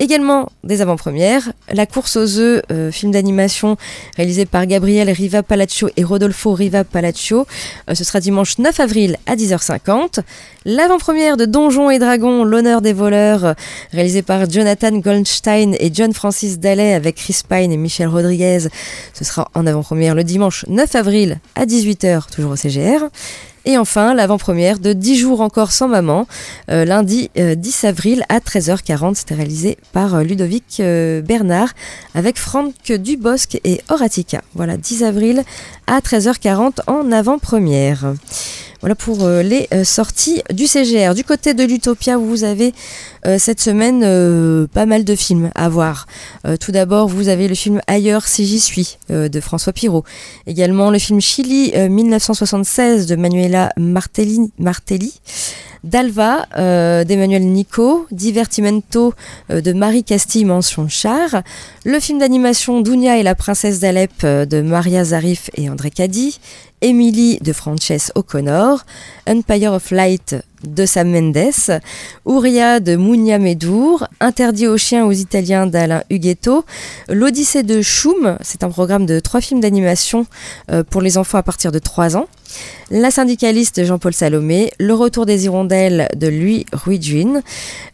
Également des avant-premières, La course aux œufs, euh, film d'animation réalisé par Gabriel Riva Palaccio et Rodolfo Riva Palaccio. Euh, ce sera dimanche 9 avril à 10h50. L'avant-première de Donjons et Dragons, L'honneur des voleurs, euh, réalisé par Jonathan Goldstein et John Francis Dallet avec Chris Pine et Michel Rodriguez. Ce sera en avant-première le dimanche 9 avril à 18h, toujours au CGR. Et enfin, l'avant-première de 10 jours encore sans maman, euh, lundi 10 euh, avril à 13h40. C'était réalisé par euh, Ludovic Bernard avec Franck Dubosc et Horatica. Voilà, 10 avril à 13h40 en avant-première. Voilà pour les sorties du CGR. Du côté de l'Utopia, vous avez cette semaine pas mal de films à voir. tout d'abord, vous avez le film Ailleurs si j'y suis de François Pirot. Également le film Chili 1976 de Manuela Martelli. Martelli. Dalva d'Emmanuel Nico, Divertimento de Marie Castille, mention char, le film d'animation Dounia et la princesse d'Alep de Maria Zarif et André Caddy, Emily de Frances O'Connor, Empire of Light de Sam Mendes, Ouria de Mounia Medour, Interdit aux chiens aux Italiens d'Alain Huguetto, L'Odyssée de Choum, c'est un programme de trois films d'animation euh, pour les enfants à partir de 3 ans, La syndicaliste Jean-Paul Salomé, Le retour des hirondelles de Louis Ruijin,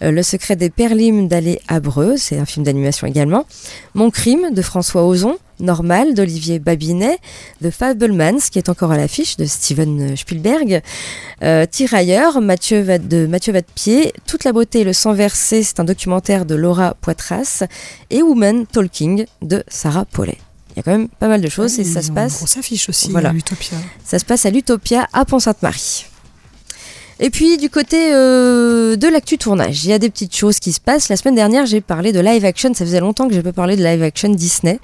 euh, Le secret des perlimes d'Alé Abreu, c'est un film d'animation également, Mon crime de François Ozon, Normal d'Olivier Babinet, The Fablemans qui est encore à l'affiche de Steven Spielberg, euh, Tirailleurs Mathieu de Mathieu Vadepied, Toute la beauté et le sang versé, c'est un documentaire de Laura Poitras, et Woman Talking de Sarah Paulet. Il y a quand même pas mal de choses et ça se passe. On s'affiche aussi à l'Utopia. Ça se passe à l'Utopia à Pont-Sainte-Marie. Et puis du côté euh, de l'actu tournage, il y a des petites choses qui se passent. La semaine dernière, j'ai parlé de live action. Ça faisait longtemps que je n'ai pas parlé de live action Disney.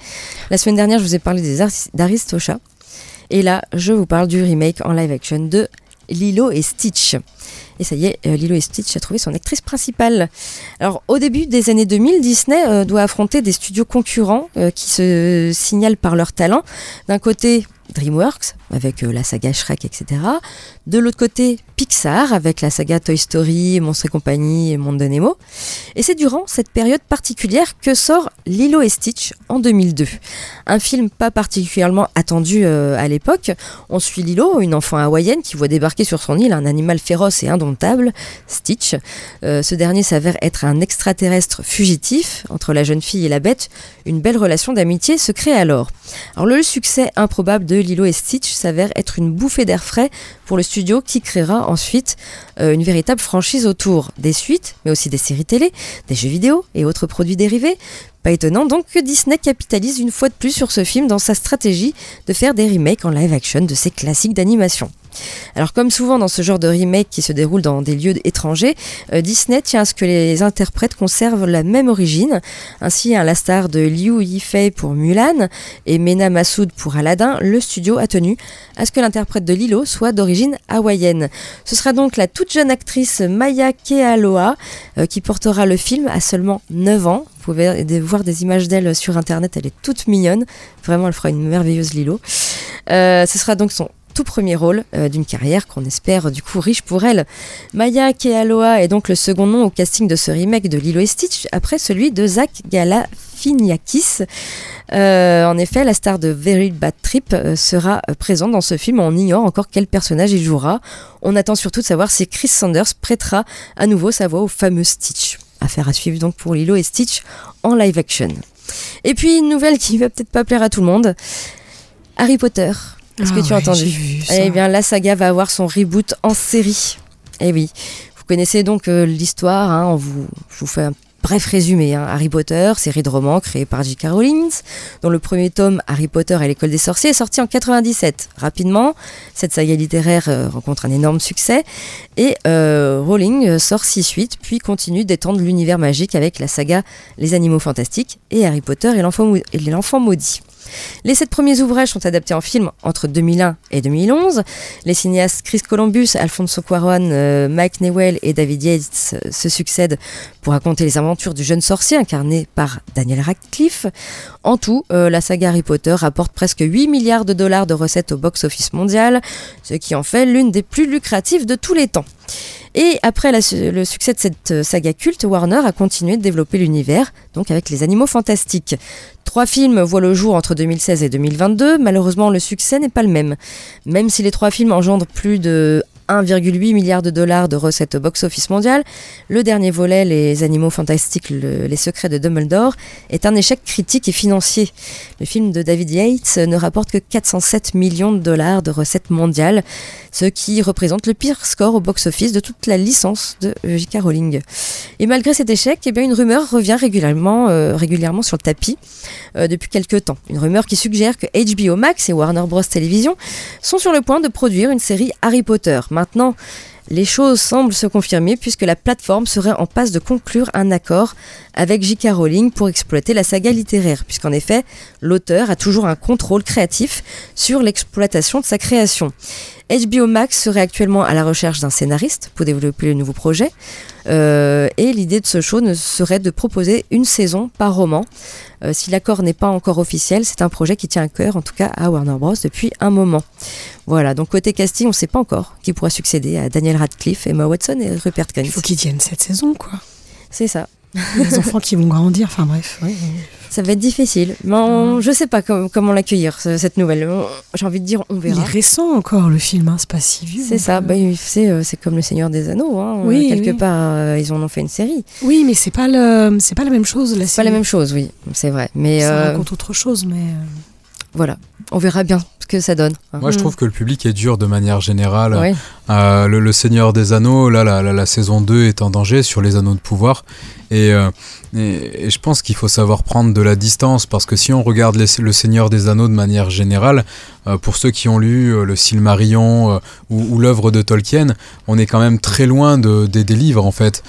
La semaine dernière, je vous ai parlé des d'Aristocha. Et là, je vous parle du remake en live action de Lilo et Stitch. Et ça y est, euh, Lilo et Stitch a trouvé son actrice principale. Alors, au début des années 2000, Disney euh, doit affronter des studios concurrents qui se signalent par leur talent. D'un côté, DreamWorks avec la saga Shrek, etc. De l'autre côté, Pixar avec la saga Toy Story, Monstres et compagnie et Monde de Nemo. Et c'est durant cette période particulière que sort Lilo et Stitch en 2002. Un film pas particulièrement attendu euh, à l'époque. On suit Lilo, une enfant hawaïenne qui voit débarquer sur son île un animal féroce et indomptable, Stitch. Euh, ce dernier s'avère être un extraterrestre fugitif. Entre la jeune fille et la bête, une belle relation d'amitié se crée alors. Alors le succès improbable de Lilo et Stitch s'avère être une bouffée d'air frais pour le studio qui créera ensuite euh, une véritable franchise autour. Des suites, mais aussi des séries télé, des jeux vidéo et autres produits dérivés, Pas étonnant donc que Disney capitalise une fois de plus sur ce film dans sa stratégie de faire des remakes en live action de ses classiques d'animation. Alors comme souvent dans ce genre de remake qui se déroule dans des lieux étrangers, euh, Disney tient à ce que les interprètes conservent la même origine. Ainsi, à la star de Liu Yifei pour Mulan et Mena Massoud pour Aladdin, le studio a tenu à ce que l'interprète de Lilo soit d'origine hawaïenne. Ce sera donc la toute jeune actrice Maya Kealoha euh, qui portera le film à seulement 9 ans. Pouvez voir des images d'elle sur internet, elle est toute mignonne. Vraiment, elle fera une merveilleuse Lilo. Euh, ce sera donc son tout premier rôle euh, d'une carrière qu'on espère du coup riche pour elle. Maya Kealoha est donc le second nom au casting de ce remake de Lilo et Stitch après celui de Zach Galifianakis. Euh, en effet, la star de Very Bad Trip sera présente dans ce film. On ignore encore quel personnage il jouera. On attend surtout de savoir si Chris Sanders prêtera à nouveau sa voix au fameux Stitch. Affaire à suivre donc pour Lilo et Stitch en live action. Et puis une nouvelle qui va peut-être pas plaire à tout le monde. Harry Potter est-ce que Ah tu as ouais, entendu. Eh bien, la saga va avoir son reboot en série. Eh oui. Vous connaissez donc euh, l'histoire. hein, on vous, je vous fais un bref résumé. hein. Harry Potter, série de romans créée par J.K. Rowling, dont le premier tome, Harry Potter et l'école des sorciers, est sorti en 97. Rapidement, cette saga littéraire euh, rencontre un énorme succès et euh, Rowling sort six suites, puis continue d'étendre l'univers magique avec la saga Les Animaux Fantastiques et Harry Potter et l'Enfant Maudit. Les sept premiers ouvrages sont adaptés en film entre 2001 et 2011. Les cinéastes Chris Columbus, Alfonso Cuarón, euh, Mike Newell et David Yates se succèdent pour raconter les aventures du jeune sorcier incarné par Daniel Radcliffe. En tout, euh, la saga Harry Potter rapporte presque 8 milliards de dollars de recettes au box-office mondial, ce qui en fait l'une des plus lucratives de tous les temps. Et après le succès de cette euh, saga culte, Warner a continué de développer l'univers, donc avec les animaux fantastiques. Trois films voient le jour entre 2016 et 2022. Malheureusement, le succès n'est pas le même. Même si les trois films engendrent plus de 1,8 milliard de dollars de recettes au box-office mondial, le dernier volet, Les Animaux Fantastiques, le- Les Secrets de Dumbledore, est un échec critique et financier. Le film de David Yates ne rapporte que 407 millions de dollars de recettes mondiales, ce qui représente le pire score au box-office de toute la licence de J.K. Rowling. Et malgré cet échec, eh bien, une rumeur revient régulièrement, euh, régulièrement sur le tapis euh, depuis quelques temps. Une rumeur qui suggère que HBO Max et Warner Bros. Television sont sur le point de produire une série Harry Potter. Maintenant, les choses semblent se confirmer puisque la plateforme serait en passe de conclure un accord avec J.K. Rowling pour exploiter la saga littéraire, puisqu'en effet, l'auteur a toujours un contrôle créatif sur l'exploitation de sa création. HBO Max serait actuellement à la recherche d'un scénariste pour développer le nouveau projet, euh, et l'idée de ce show ne serait de proposer une saison par roman. Euh, si l'accord n'est pas encore officiel, c'est un projet qui tient à cœur, en tout cas à Warner Bros. depuis un moment. Voilà, donc côté casting, on ne sait pas encore qui pourra succéder à Daniel Radcliffe, Emma Watson et Rupert Grint. Il faut qu'ils tiennent cette saison, quoi. C'est ça. Les enfants qui vont grandir, enfin bref. Ça va être difficile. Mais on- je sais pas com- comment l'accueillir, ce- cette nouvelle. J'ai envie de dire, on Il verra. est récent encore, le film, hein, c'est pas si vieux. C'est ça, bah, c'est euh, c'est comme Le Seigneur des Anneaux. hein. Oui, Quelque oui. part, euh, ils en ont fait une série. Oui, mais c'est pas, le... c'est pas la même chose. C'est pas la même chose, oui, c'est vrai. Mais Ça euh, raconte autre chose, mais. euh, voilà, on verra bien ce que ça donne. hein. Moi, je trouve que le public est dur de manière générale. Euh, le, le Seigneur des Anneaux, là, la, la- la saison 2 est en danger sur les anneaux de pouvoir. Et, euh, et- je pense qu'il faut savoir prendre de la distance parce que si on regarde les- le Seigneur des Anneaux de manière générale, euh, pour ceux qui ont lu euh, le Silmarillion ou, l'œuvre de Tolkien, on est quand même très loin de, des, livres en fait,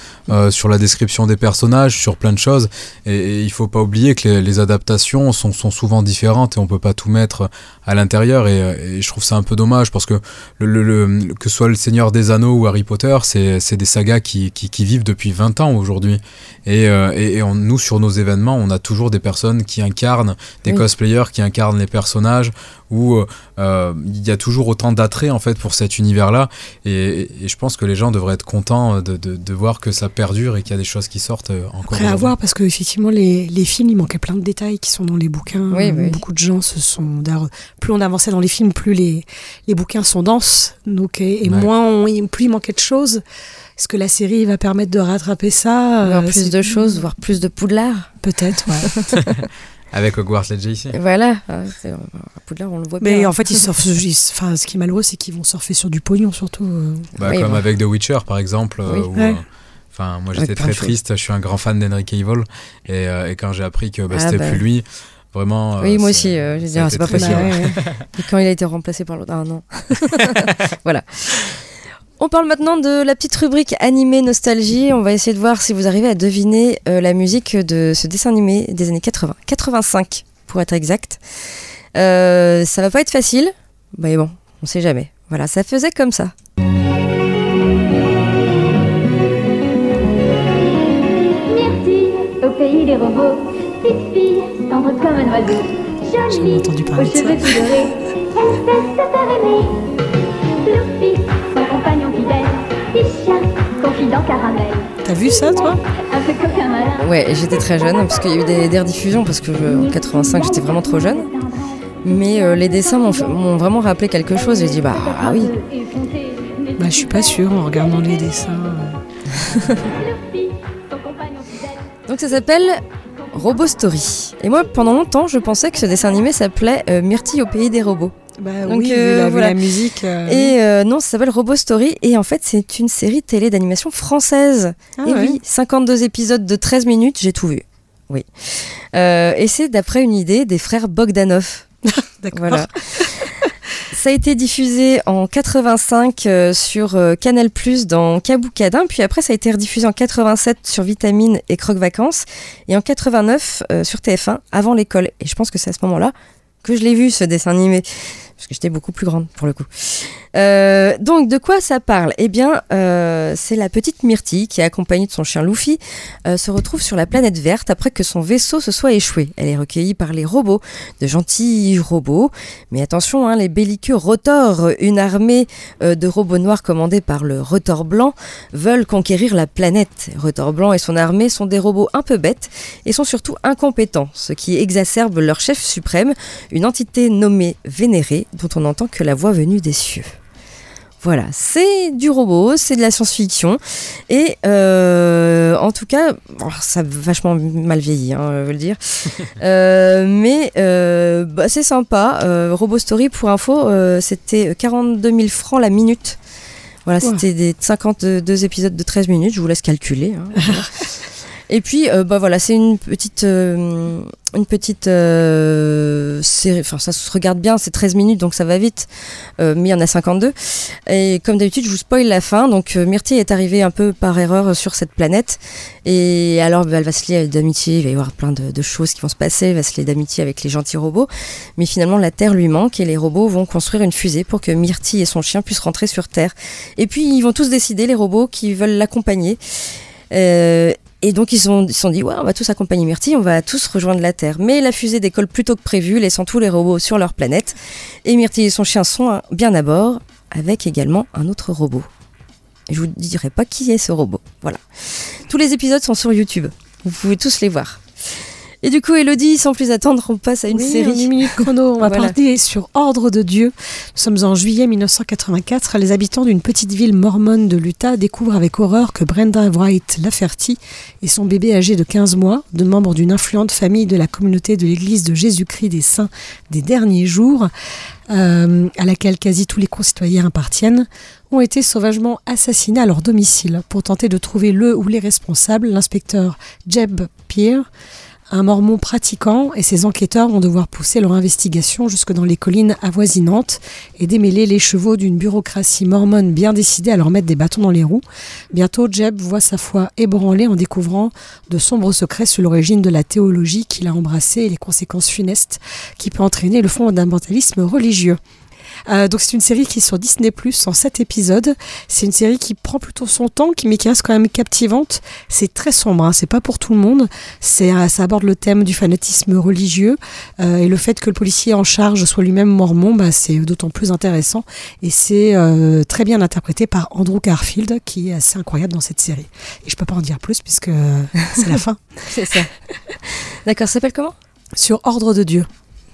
sur la description des personnages, sur plein de choses. Et, et il faut pas oublier que les, les adaptations sont, sont souvent différentes et on peut pas tout mettre à l'intérieur. Et, euh, et je trouve ça un peu dommage parce que le, le- le- que ce soit le Seigneur des Anneaux ou Harry Potter, c'est c'est des sagas qui, qui, qui vivent depuis 20 ans aujourd'hui. Et, euh, et, et on- nous, sur nos événements, on a toujours des personnes qui incarnent, des Oui. cosplayers qui incarnent les personnages, où euh, euh, il y a toujours autant d'attrait en fait pour cet univers-là. Et, et je pense que les gens devraient être contents de, de, de voir que ça perdure et qu'il y a des choses qui sortent encore. Après à voir, parce que effectivement les, les films, il manquait plein de détails qui sont dans les bouquins. Oui, oui. Beaucoup de gens se sont. Plus on avançait dans les films, plus les, les bouquins sont denses. Donc, et, et Ouais. moins on- plus il manquait de choses. Est-ce que la série va permettre de rattraper ça Voir Euh, plus c'est- de choses, voir plus de Poudlard. Peut-être, ouais. [laughs] [laughs] Avec Hogwarts Legacy. Voilà, hein, c'est- Poudlard, on le voit Mais bien. en fait, ils surfent. ils- Enfin, ce qui est malheureux, c'est qu'ils vont surfer sur du pognon, surtout. euh. Bah, Oui, comme avec The Witcher par exemple. euh, Oui. où, Ouais. euh, Enfin, moi j'étais très triste. Je suis un grand fan d'Henry Cavill et, euh, et quand j'ai appris que bah, Ah, c'était bah. plus lui, vraiment. oui, euh, moi aussi, euh, ça a ah, c'est pas possible. Et quand il a été remplacé par l'autre, ah non. [laughs] voilà. On parle maintenant de la petite rubrique animé nostalgie. On va essayer de voir si vous arrivez à deviner euh, la musique de ce dessin animé des années 80, 85 pour être exact. Euh, ça va pas être facile, mais bon, on sait jamais. Voilà, ça faisait comme ça. Myrtille, au pays des robots, petite fille, tendre comme un oiseau, jolie, entendu aux parler de ça. cheveux tout dorés, espèce de faire aimer. Loupy, son compagnon fidèle, petit chien, confident caramel, T'as vu ça, toi? Un peu coquin malin. Ouais, j'étais très jeune parce qu'il y a eu des, des rediffusions parce que euh, en 85 j'étais vraiment trop jeune. Mais euh, les dessins m'ont vraiment rappelé quelque chose. J'ai dit bah ah oui. Bah, je suis pas sûre en regardant les dessins. euh. Donc ça s'appelle Robo Story. Et moi pendant longtemps je pensais que ce dessin animé s'appelait euh, Myrtille au pays des robots. Bah Donc, oui, euh, voilà. la musique. euh, Et euh, non, ça s'appelle Robo Story. Et en fait, c'est une série télé d'animation française. Ah et ouais. oui, 52 épisodes de 13 minutes, j'ai tout vu. Oui. Et c'est d'après une idée des frères Bogdanov. [laughs] D'accord. Voilà. Ça a été diffusé en 85 euh, sur euh, Canal Plus dans Kaboukadin, puis après ça a été rediffusé en 87 sur Vitamine et Croque Vacances, et en 89 euh, sur TF1 avant l'école. Et je pense que c'est à ce moment-là que je l'ai vu ce dessin animé, parce que j'étais beaucoup plus grande pour le coup. Euh, donc de quoi ça parle? Eh bien, euh, c'est la petite Myrtille qui accompagnée de son chien Luffy euh, se retrouve sur la planète verte après que son vaisseau se soit échoué. Elle est recueillie par les robots, de gentils robots, mais attention, hein, les belliqueux Rotor, une armée de robots noirs commandée par le Rotor blanc, veulent conquérir la planète. Rotor blanc et son armée sont des robots un peu bêtes et sont surtout incompétents, ce qui exacerbe leur chef suprême, une entité nommée Vénérée, dont on n'entend que la voix venue des cieux. Voilà, c'est du robot, c'est de la science-fiction. Et euh, en tout cas, bon, ça a vachement mal vieilli, hein, je veux le dire. [laughs] Euh, mais euh, bah, c'est sympa. Euh, Robo Story, pour info, c'était 42 000 francs la minute. Voilà, c'était des 52 épisodes de 13 minutes, je vous laisse calculer. hein, voilà. [laughs] Et puis, euh, bah voilà, c'est une petite, euh, une petite euh, série. Enfin, ça se regarde bien, c'est 13 minutes, donc ça va vite. Euh, mais il y en a 52. Et comme d'habitude, je vous spoil la fin. Donc, euh, Myrtille est arrivée un peu par erreur sur cette planète. Et alors, bah, elle va se lier d'amitié. Il va y avoir plein de, choses qui vont se passer. Elle va se lier d'amitié avec les gentils robots. Mais finalement, la Terre lui manque et les robots vont construire une fusée pour que Myrtille et son chien puissent rentrer sur Terre. Et puis, ils vont tous décider, les robots, qui veulent l'accompagner. Euh, et donc ils se sont, dit, ouais, on va tous accompagner Myrtille, on va tous rejoindre la Terre. Mais la fusée décolle plus tôt que prévu, laissant tous les robots sur leur planète. Et Myrtille et son chien sont hein, bien à bord, avec également un autre robot. Je vous dirai pas qui est ce robot. Voilà. Tous les épisodes sont sur YouTube. Vous pouvez tous les voir. Et du coup, Elodie, sans plus attendre, on passe à une Oui, série. en une minute chrono, on va Voilà. parler sur Ordre de Dieu. Nous sommes en juillet 1984. Les habitants d'une petite ville mormone de l'Utah découvrent avec horreur que Brenda Wright Lafferty et son bébé âgé de 15 mois, deux membres d'une influente famille de la communauté de l'Église de Jésus-Christ des Saints des derniers jours, euh, à laquelle quasi tous les concitoyens appartiennent, ont été sauvagement assassinés à leur domicile. Pour tenter de trouver le ou les responsables, l'inspecteur Jeb Peer un mormon pratiquant et ses enquêteurs vont devoir pousser leur investigation jusque dans les collines avoisinantes et démêler les chevaux d'une bureaucratie mormone bien décidée à leur mettre des bâtons dans les roues. Bientôt, Jeb voit sa foi ébranlée en découvrant de sombres secrets sur l'origine de la théologie qu'il a embrassée et les conséquences funestes qui peut entraîner le fondamentalisme religieux. Euh, donc c'est une série qui est sur Disney Plus en 7 épisodes. C'est une série qui prend plutôt son temps, qui, mais qui reste quand même captivante. C'est très sombre, hein, c'est pas pour tout le monde. C'est, euh, ça aborde le thème du fanatisme religieux euh, et le fait que le policier en charge soit lui-même mormon, bah, c'est d'autant plus intéressant. Et c'est euh, très bien interprété par Andrew Garfield, qui est assez incroyable dans cette série. Et je peux pas en dire plus puisque euh, c'est la [laughs] fin. C'est ça. D'accord, ça s'appelle comment? Sur Ordre de Dieu.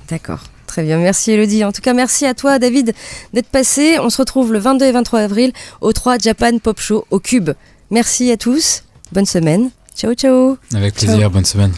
D'accord. Très bien, merci Elodie. En tout cas, merci à toi David d'être passé. On se retrouve le 22 et 23 avril au 3 Japan Pop Show au Cube. Merci à tous. Bonne semaine. Ciao ciao. Avec plaisir, bonne semaine.